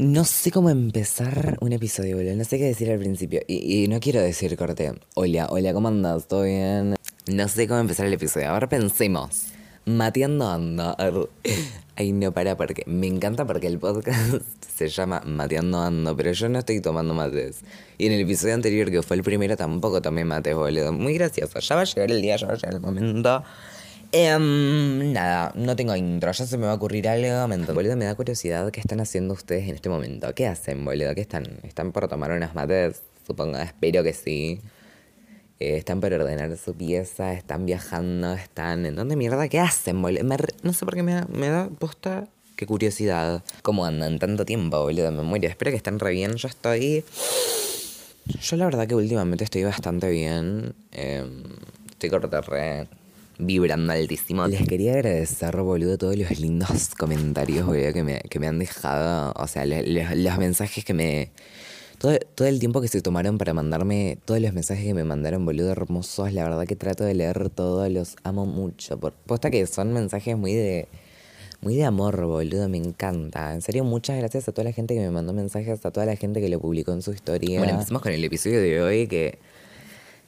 No sé cómo empezar un episodio, boludo. No sé qué decir al principio. Y, no quiero decir corte. Hola, hola, ¿cómo andas? ¿Todo bien? No sé cómo empezar el episodio. Ahora pensemos. Mateando ando. Ay, no, para, porque me encanta porque el podcast se llama Mateando ando, pero yo no estoy tomando mates. Y en el episodio anterior, que fue el primero, tampoco tomé mates, boludo. Muy gracioso. Ya va a llegar el día, ya va a llegar el momento. Em, nada, no tengo intro, ya se me va a ocurrir algo. Boludo, me da curiosidad qué están haciendo ustedes en este momento. ¿Qué hacen, boludo? ¿Qué están? ¿Están por tomar unas mates? Supongo, espero que sí. Eh, están por ordenar su pieza, están viajando, están... ¿En dónde mierda? ¿Qué hacen, boludo? Me re- no sé por qué me da, me da posta... Qué curiosidad. ¿Cómo andan tanto tiempo, boludo? Me muero. Espero que estén re bien. Yo estoy... Yo la verdad que últimamente estoy bastante bien. Eh, estoy corta re vibrando altísimo. Les quería agradecer, boludo, todos los lindos comentarios, boludo, que me, que me han dejado. O sea, le- le- los mensajes que me... Todo, todo el tiempo que se tomaron para mandarme, todos los mensajes que me mandaron, boludo, hermosos. La verdad que trato de leer todos, los amo mucho. Por, posta que son mensajes muy de... Muy de amor, boludo, me encanta. En serio, muchas gracias a toda la gente que me mandó mensajes, a toda la gente que lo publicó en su historia. Bueno, empecemos con el episodio de hoy que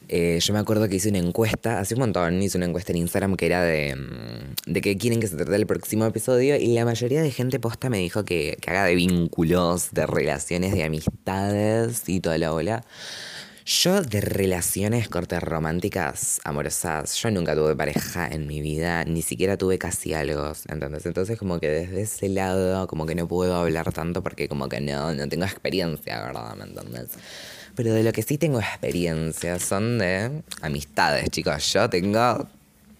eh, yo me acuerdo que hice una encuesta, hace un montón, hice una encuesta en Instagram que era de, mm, de qué quieren que se trate el próximo episodio y la mayoría de gente posta me dijo que, que haga de vínculos, de relaciones, de amistades y toda la bola. Yo de relaciones cortes románticas, amorosas, yo nunca tuve pareja en mi vida, ni siquiera tuve casi algo, ¿entendés? Entonces como que desde ese lado como que no puedo hablar tanto porque como que no, no tengo experiencia, ¿verdad? ¿Me entendés? Pero de lo que sí tengo experiencia son de amistades, chicos. Yo tengo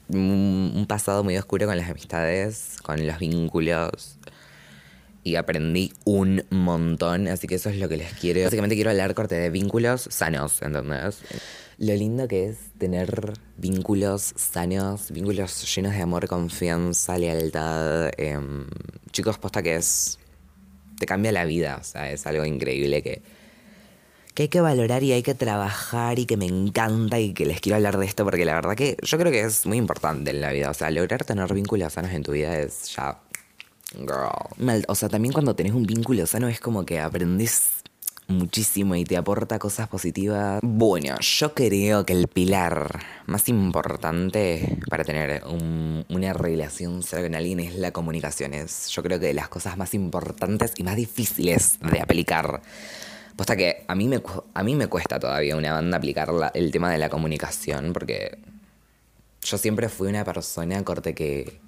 un, un pasado muy oscuro con las amistades, con los vínculos y aprendí un montón, así que eso es lo que les quiero. Básicamente quiero hablar corte de vínculos sanos, ¿entendés? Lo lindo que es tener vínculos sanos, vínculos llenos de amor, confianza, lealtad. em, chicos, posta que es... Te cambia la vida, o sea, es algo increíble que, que hay que valorar y hay que trabajar y que me encanta y que les quiero hablar de esto porque la verdad que yo creo que es muy importante en la vida. O sea, lograr tener vínculos sanos en tu vida es ya Girl. O sea, también cuando tenés un vínculo sano es como que aprendes muchísimo y te aporta cosas positivas. Bueno, yo creo que el pilar más importante para tener un- una relación sana con alguien es la comunicación. Es, yo creo que de las cosas más importantes y más difíciles de aplicar. Posta que a mí me, a mí me cuesta todavía una banda aplicar el tema de la comunicación porque yo siempre fui una persona corte que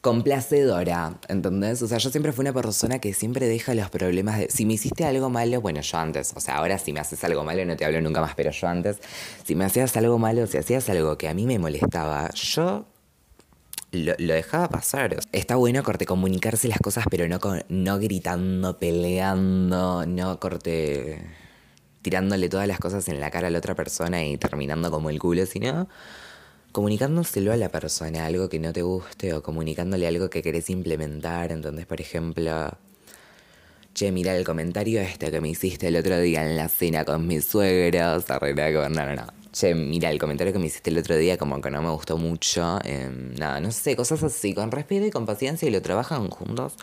complacedora, ¿entendés? O sea, yo siempre fui una persona que siempre deja los problemas de... Si me hiciste algo malo, bueno, yo antes, o sea, ahora si me haces algo malo no te hablo nunca más, pero yo antes, si me hacías algo malo, si hacías algo que a mí me molestaba, yo lo, lo dejaba pasar. Está bueno corte comunicarse las cosas, pero no, con- no gritando, peleando, no corte tirándole todas las cosas en la cara a la otra persona y terminando como el culo, sino comunicándoselo a la persona, algo que no te guste o comunicándole algo que querés implementar. Entonces, por ejemplo, che, mira el comentario este que me hiciste el otro día en la cena con mis suegros. Arregla que no, no, no. Che, mira el comentario que me hiciste el otro día como que no me gustó mucho. em, nada, no sé, cosas así, con respeto y con paciencia y lo trabajan juntos.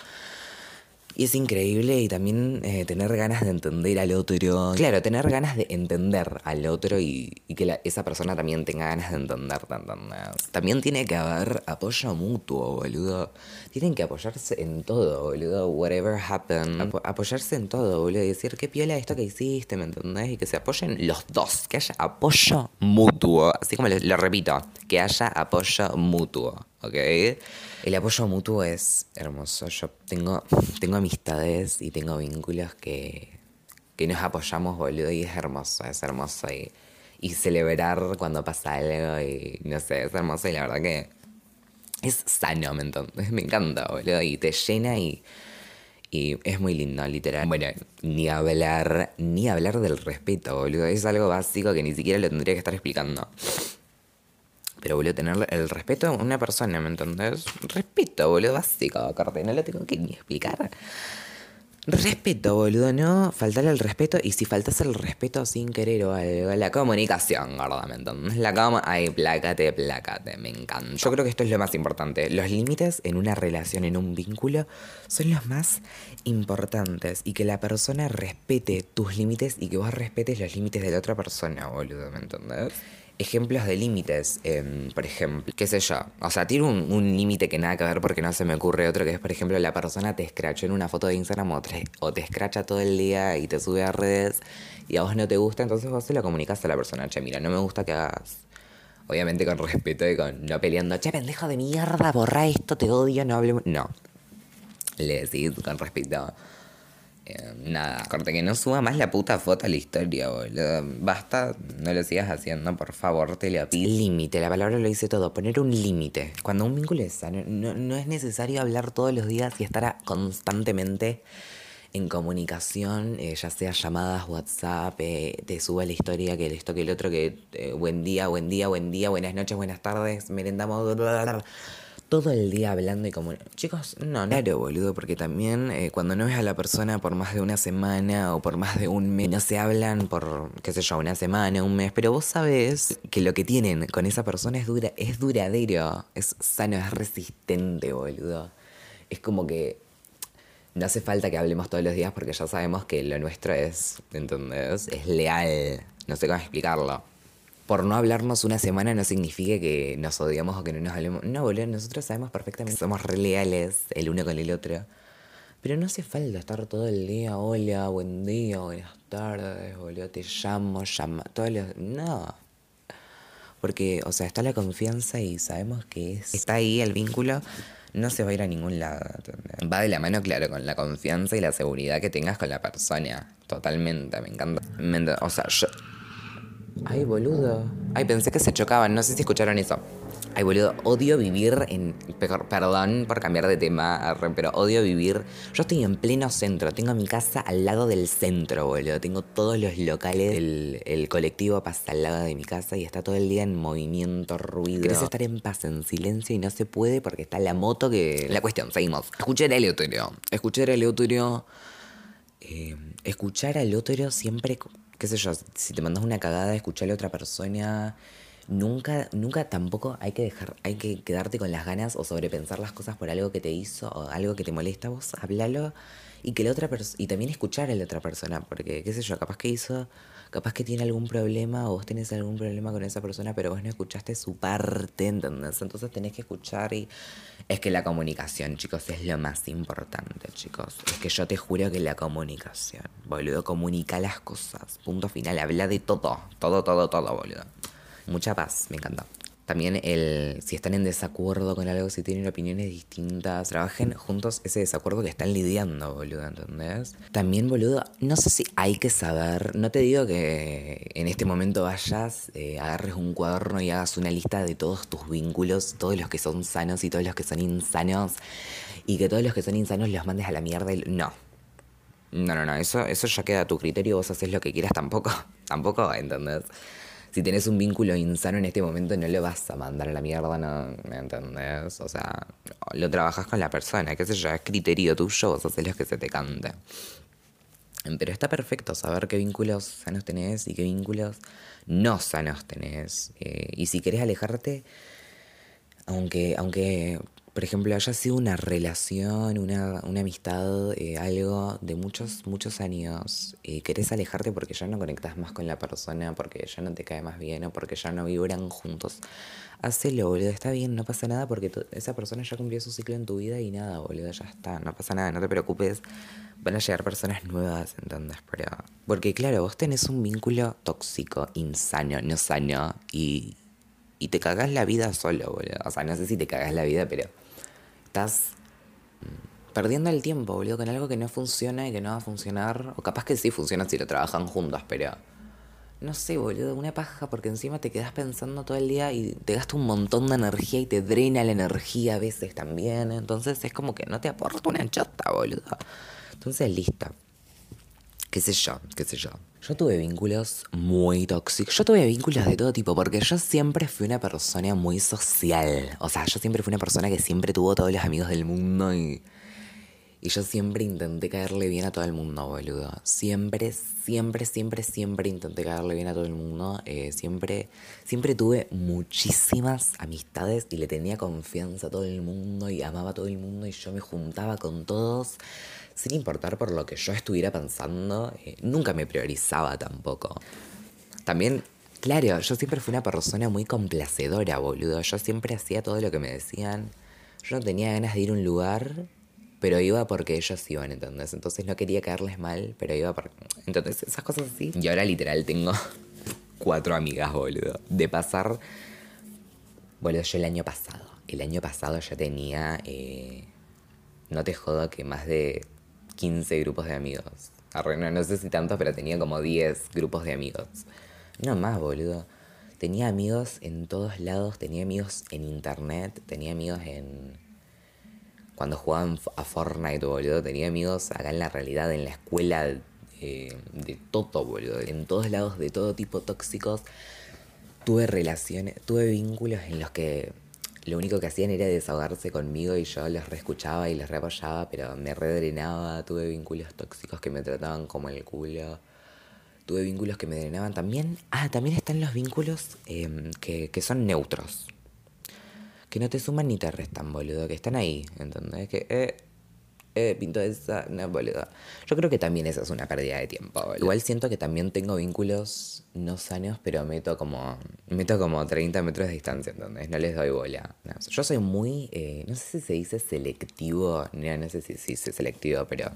Y es increíble y también eh, tener ganas de entender al otro. Claro, tener ganas de entender al otro y, que esa persona también tenga ganas de entender. También tiene que haber apoyo mutuo, boludo. Tienen que apoyarse en todo, boludo. Whatever happen. Apo- apoyarse en todo, boludo. Y decir, qué piola esto que hiciste, ¿me entendés? Y que se apoyen los dos. Que haya apoyo mutuo. Así como lo, lo repito, que haya apoyo mutuo, ¿ok? El apoyo mutuo es hermoso. Yo tengo, tengo amistades y tengo vínculos que, que nos apoyamos, boludo, y es hermoso, es hermoso. Y, y celebrar cuando pasa algo y no sé, es hermoso y la verdad que es sano, ¿me? Me encanta, boludo, y te llena y, y es muy lindo, literal. Bueno, ni hablar, ni hablar del respeto, boludo, es algo básico que ni siquiera lo tendría que estar explicando. Pero, boludo, tener el respeto a una persona, ¿me entendés? Respeto, boludo, básico, corte, no lo tengo que ni explicar. Respeto, boludo, no faltarle el respeto. Y si faltas el respeto sin querer o algo, la comunicación, gorda, ¿me entendés? La cama, ay, plácate, plácate, me encanta. Yo creo que esto es lo más importante. Los límites en una relación, en un vínculo, son los más importantes. Y que la persona respete tus límites y que vos respetes los límites de la otra persona, boludo, ¿me entendés? Ejemplos de límites, em, por ejemplo, qué sé yo, o sea, tiene un, límite que nada que ver porque no se me ocurre otro, que es, por ejemplo, la persona te escrachó en una foto de Instagram o te, o te escracha todo el día y te sube a redes y a vos no te gusta, entonces vos se lo comunicas a la persona, che, mira, no me gusta que hagas... Obviamente con respeto y con no peleando, che, pendejo de mierda, borra esto, te odio, no hablemos... No. Le decís con respeto eh, nada, corte que no suba más la puta foto a la historia, boludo. Basta, no lo sigas haciendo, por favor, te lo pido. Límite, la palabra lo dice todo, poner un límite. Cuando un vínculo es sano, no, es necesario hablar todos los días y estar constantemente en comunicación, eh, ya sea llamadas, WhatsApp, eh, te suba la historia, que esto, que el otro, que buen día, buen día, buen día, buenas noches, buenas tardes, merendamos, todo el día hablando y como... Chicos, no, claro, boludo, porque también eh, cuando no ves a la persona por más de una semana o por más de un mes, no se hablan por, qué sé yo, una semana, un mes, pero vos sabés que lo que tienen con esa persona es, dura, es duradero, es sano, es resistente, boludo. Es como que no hace falta que hablemos todos los días porque ya sabemos que lo nuestro es, ¿entendés? Es leal. No sé cómo explicarlo por no hablarnos una semana no significa que nos odiamos o que no nos hablemos. No, boludo, nosotros sabemos perfectamente somos re leales el uno con el otro. Pero no hace falta estar todo el día, hola, buen día, buenas tardes, boludo, te llamo, llama, todos los... No. Porque, o sea, está la confianza y sabemos que es... está ahí el vínculo, no se va a ir a ningún lado. Va de la mano, claro, con la confianza y la seguridad que tengas con la persona. Totalmente, me encanta. o sea, yo, Ay, boludo. Ay, pensé que se chocaban. No sé si escucharon eso. Ay, boludo, odio vivir en... Perdón por cambiar de tema, pero odio vivir... Yo estoy en pleno centro, tengo mi casa al lado del centro, boludo. Tengo todos los locales, el, el colectivo pasa al lado de mi casa y está todo el día en movimiento, ruido. Quieres estar en paz, en silencio y no se puede porque está la moto que... La cuestión, seguimos. Escuchar el útero. Escuchar el. Eh, escuchar al útero siempre qué sé yo, si te mandas una cagada, escucharle a otra persona. Nunca, nunca tampoco hay que dejar, hay que quedarte con las ganas o sobrepensar las cosas por algo que te hizo o algo que te molesta. Vos hablalo y que la otra persona, y también escuchar a la otra persona, porque qué sé yo, capaz que hizo capaz que tiene algún problema o vos tenés algún problema con esa persona, pero vos no escuchaste su parte, ¿entendés? Entonces tenés que escuchar y es que la comunicación, chicos, es lo más importante, chicos. Es que yo te juro que la comunicación, boludo, comunica las cosas, punto final, habla de todo, todo, todo, todo, boludo. Mucha paz, me encanta. También el, si están en desacuerdo con algo, si tienen opiniones distintas, trabajen juntos ese desacuerdo que están lidiando, boludo, ¿entendés? También, boludo, no sé si hay que saber, no te digo que en este momento vayas, eh, agarres un cuaderno y hagas una lista de todos tus vínculos, todos los que son sanos y todos los que son insanos, y que todos los que son insanos los mandes a la mierda. Y... No. No, no, no, eso, eso ya queda a tu criterio, vos haces lo que quieras tampoco, tampoco, ¿entendés? Si tenés un vínculo insano en este momento, no lo vas a mandar a la mierda, ¿no? ¿Me entendés? O sea, lo trabajas con la persona, qué sé yo, es criterio tuyo, vos haces lo que se te cante. Pero está perfecto saber qué vínculos sanos tenés y qué vínculos no sanos tenés. Eh, y si querés alejarte, aunque, aunque por ejemplo, haya sido una relación, una, amistad, eh, algo de muchos, muchos años, y querés alejarte porque ya no conectás más con la persona, porque ya no te cae más bien o porque ya no vibran juntos, hacelo, boludo, está bien, no pasa nada porque esa persona ya cumplió su ciclo en tu vida y nada, boludo, ya está, no pasa nada, no te preocupes, van a llegar personas nuevas, ¿entendés? Pero, porque claro, vos tenés un vínculo tóxico, insano, no sano, y, y te cagás la vida solo, boludo, o sea, no sé si te cagás la vida, pero estás mm, perdiendo el tiempo, boludo, con algo que no funciona y que no va a funcionar. O capaz que sí funciona si lo trabajan juntos, pero. No sé, boludo, una paja, porque encima te quedas pensando todo el día y te gasta un montón de energía y te drena la energía a veces también. Entonces es como que no te aporta una chota, boludo. Entonces, listo qué sé yo, qué sé yo. Yo tuve vínculos muy tóxicos. Yo tuve vínculos de todo tipo porque yo siempre fui una persona muy social. O sea, yo siempre fui una persona que siempre tuvo todos los amigos del mundo y... Y yo siempre intenté caerle bien a todo el mundo, boludo. Siempre, siempre, siempre, siempre intenté caerle bien a todo el mundo. Eh, siempre, siempre tuve muchísimas amistades y le tenía confianza a todo el mundo y amaba a todo el mundo y yo me juntaba con todos sin importar por lo que yo estuviera pensando. Eh, nunca me priorizaba tampoco. También Claro, yo siempre fui una persona muy complacedora, boludo. Yo siempre hacía todo lo que me decían. Yo no tenía ganas de ir a un lugar pero iba porque ellos iban, ¿entendés? Entonces no quería caerles mal, pero iba por... Entonces, esas cosas así. Y ahora literal tengo cuatro amigas, boludo. De pasar... Boludo, yo el año pasado. El año pasado ya tenía... Eh, no te jodo que más de 15 grupos de amigos. No sé si tantos, pero tenía como 10 grupos de amigos. No más, boludo. Tenía amigos en todos lados, tenía amigos en internet, tenía amigos en cuando jugaban a Fortnite, boludo, tenía amigos acá en la realidad, en la escuela, eh, de todo, boludo. En todos lados, de todo tipo tóxicos. Tuve relaciones, tuve vínculos en los que lo único que hacían era desahogarse conmigo y yo los reescuchaba y les reapoyaba, pero me redrenaba. Tuve vínculos tóxicos que me trataban como el culo. Tuve vínculos que me drenaban también. Ah, también están los vínculos em, que, que son neutros que no te suman ni te restan, boludo, que están ahí, ¿entendés? Que, eh, eh, pinto esa, no, boludo. Yo creo que también esa es una pérdida de tiempo, boludo. Igual siento que también tengo vínculos no sanos, pero meto como, meto como 30 metros de distancia, ¿entendés? No les doy bola. yo soy muy, eh, no sé si se dice selectivo, no, no sé si se dice selectivo, pero...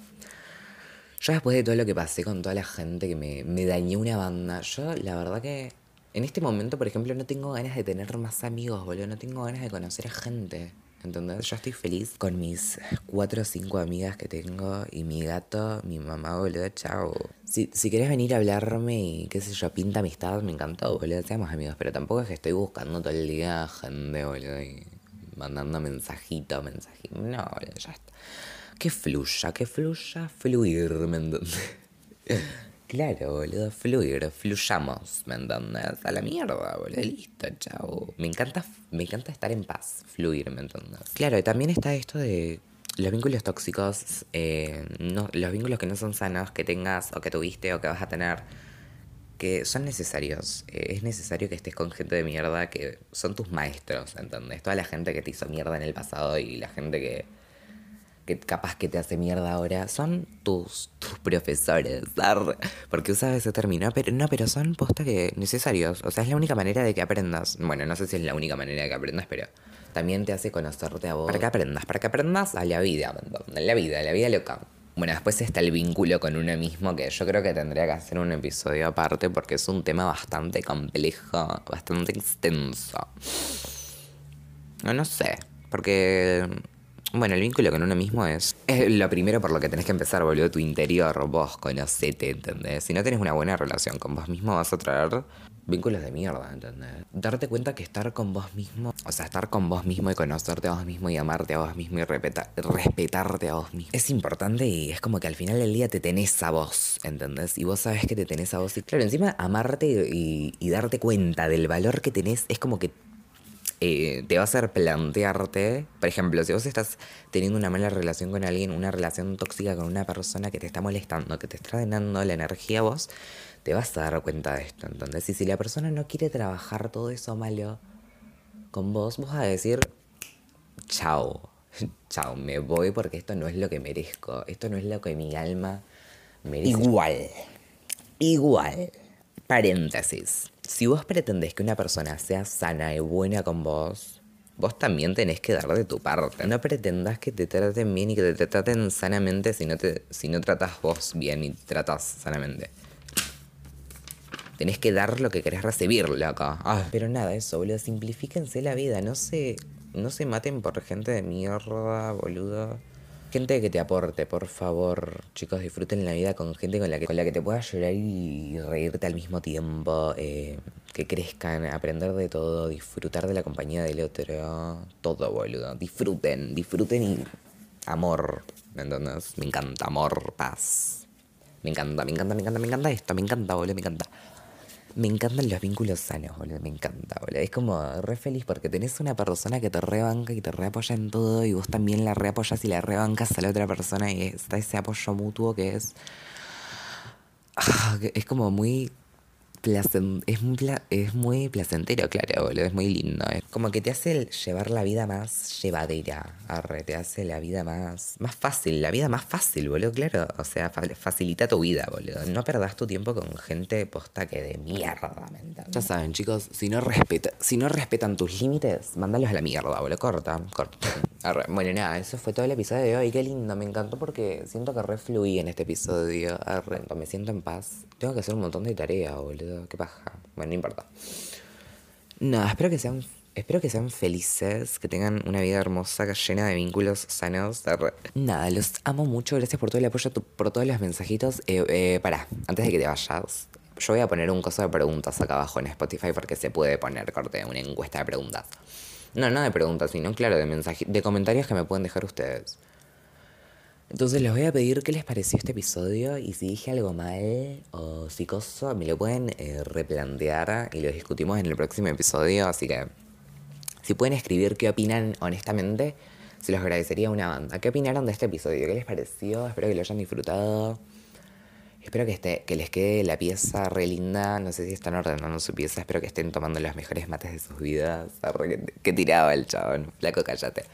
Yo después de todo lo que pasé con toda la gente que me, me dañó una banda, yo la verdad que en este momento, por ejemplo, no tengo ganas de tener más amigos, boludo. No tengo ganas de conocer a gente. ¿Entendés? Yo estoy feliz con mis cuatro o cinco amigas que tengo y mi gato, mi mamá, boludo, chao. Si, si querés venir a hablarme y qué sé yo, pinta amistad, me encantó, boludo, seamos amigos. Pero tampoco es que estoy buscando todo el día gente, boludo, y mandando mensajito, mensajito. No, boludo, ya está. Que fluya, que fluya, fluir, ¿me? Claro, boludo, fluir, fluyamos, ¿me entendés? A la mierda, boludo, listo, chao. Me encanta, me encanta estar en paz, fluir, ¿me entendés? Claro, también está esto de los vínculos tóxicos, eh, no, los vínculos que no son sanos, que tengas o que tuviste o que vas a tener, que son necesarios. Eh, es necesario que estés con gente de mierda que son tus maestros, ¿entendés? Toda la gente que te hizo mierda en el pasado y la gente que que capaz que te hace mierda ahora, son tus, tus profesores. Porque usas ese término, pero no, pero son posta que necesarios. O sea, es la única manera de que aprendas. Bueno, no sé si es la única manera de que aprendas, pero también te hace conocerte a vos. Para que aprendas, para que aprendas a la vida, a la vida, a la vida loca. Bueno, después está el vínculo con uno mismo, que yo creo que tendría que hacer un episodio aparte porque es un tema bastante complejo, bastante extenso. No, no sé, porque bueno, el vínculo con uno mismo es, es lo primero por lo que tenés que empezar, boludo, tu interior, vos, conocete, ¿entendés? Si no tenés una buena relación con vos mismo, vas a traer vínculos de mierda, ¿entendés? Darte cuenta que estar con vos mismo, o sea, estar con vos mismo y conocerte a vos mismo y amarte a vos mismo y respetarte a vos mismo, es importante y es como que al final del día te tenés a vos, ¿entendés? Y vos sabes que te tenés a vos y claro, encima amarte y darte cuenta del valor que tenés es como que eh, te va a hacer plantearte, por ejemplo, si vos estás teniendo una mala relación con alguien, una relación tóxica con una persona que te está molestando, que te está drenando la energía, vos te vas a dar cuenta de esto. Entonces, y si la persona no quiere trabajar todo eso malo con vos, vos vas a decir, chao, chao, me voy porque esto no es lo que merezco, esto no es lo que mi alma merece. Igual, igual, paréntesis si vos pretendés que una persona sea sana y buena con vos, vos también tenés que dar de tu parte. No pretendas que te traten bien y que te traten sanamente si no, te, si no tratas vos bien y tratas sanamente. Tenés que dar lo que querés recibir, loco. Ah. Pero nada, eso, boludo. Simplifíquense la vida. No se, no se maten por gente de mierda, boludo. Gente que te aporte, por favor. Chicos, disfruten la vida con gente con la que, con la que te puedas llorar y reírte al mismo tiempo. Eh, que crezcan, aprender de todo, disfrutar de la compañía del otro. Todo, boludo. Disfruten, disfruten y amor. ¿Me entiendes? Me encanta, amor, paz. Me encanta, me encanta, me encanta, me encanta esto, me encanta, boludo, me encanta. Me encantan los vínculos sanos, boludo. Me encanta, boludo. Es como re feliz porque tenés una persona que te rebanca y te reapoya en todo y vos también la reapoyas y la rebancas a la otra persona y está ese apoyo mutuo que es. Ah, es como muy es, muy placentero, claro, boludo, es muy lindo. Es como que te hace llevar la vida más llevadera, arre, te hace la vida más, más fácil, la vida más fácil, boludo, claro. O sea, fa- facilita tu vida, boludo. No perdás tu tiempo con gente posta que de mierda, ¿me entendés? Ya saben, chicos, si no, respeta, si no respetan tus límites, mándalos a la mierda, boludo, corta, corta. Bueno, nada, eso fue todo el episodio de hoy, qué lindo, me encantó porque siento que refluí en este episodio, arre, me siento en paz. Tengo que hacer un montón de tarea, boludo, qué paja. Bueno, no importa. No, espero que sean, espero que sean felices, que tengan una vida hermosa, llena de vínculos sanos. Nada, los amo mucho, gracias por todo el apoyo, por todos los mensajitos. Eh, eh, pará, antes de que te vayas, yo voy a poner un coso de preguntas acá abajo en Spotify porque se puede poner corte una encuesta de preguntas. No, no de preguntas, sino claro, de mensajes, de comentarios que me pueden dejar ustedes. Entonces les voy a pedir qué les pareció este episodio y si dije algo mal o si coso, me lo pueden eh, replantear y lo discutimos en el próximo episodio. Así que si pueden escribir qué opinan honestamente, se los agradecería una banda. ¿Qué opinaron de este episodio? ¿Qué les pareció? Espero que lo hayan disfrutado. Espero que, esté, que les quede la pieza re linda. No sé si están ordenando su pieza. Espero que estén tomando los mejores mates de sus vidas. Arre, que, que tiraba el chabón. Flaco, cállate.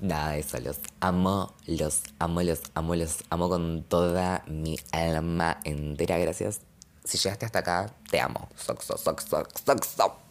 Nada de eso. Los amo, los amo, los amo, los amo con toda mi alma entera. Gracias. Si llegaste hasta acá, te amo. Soc, soc, soc, soc, soc.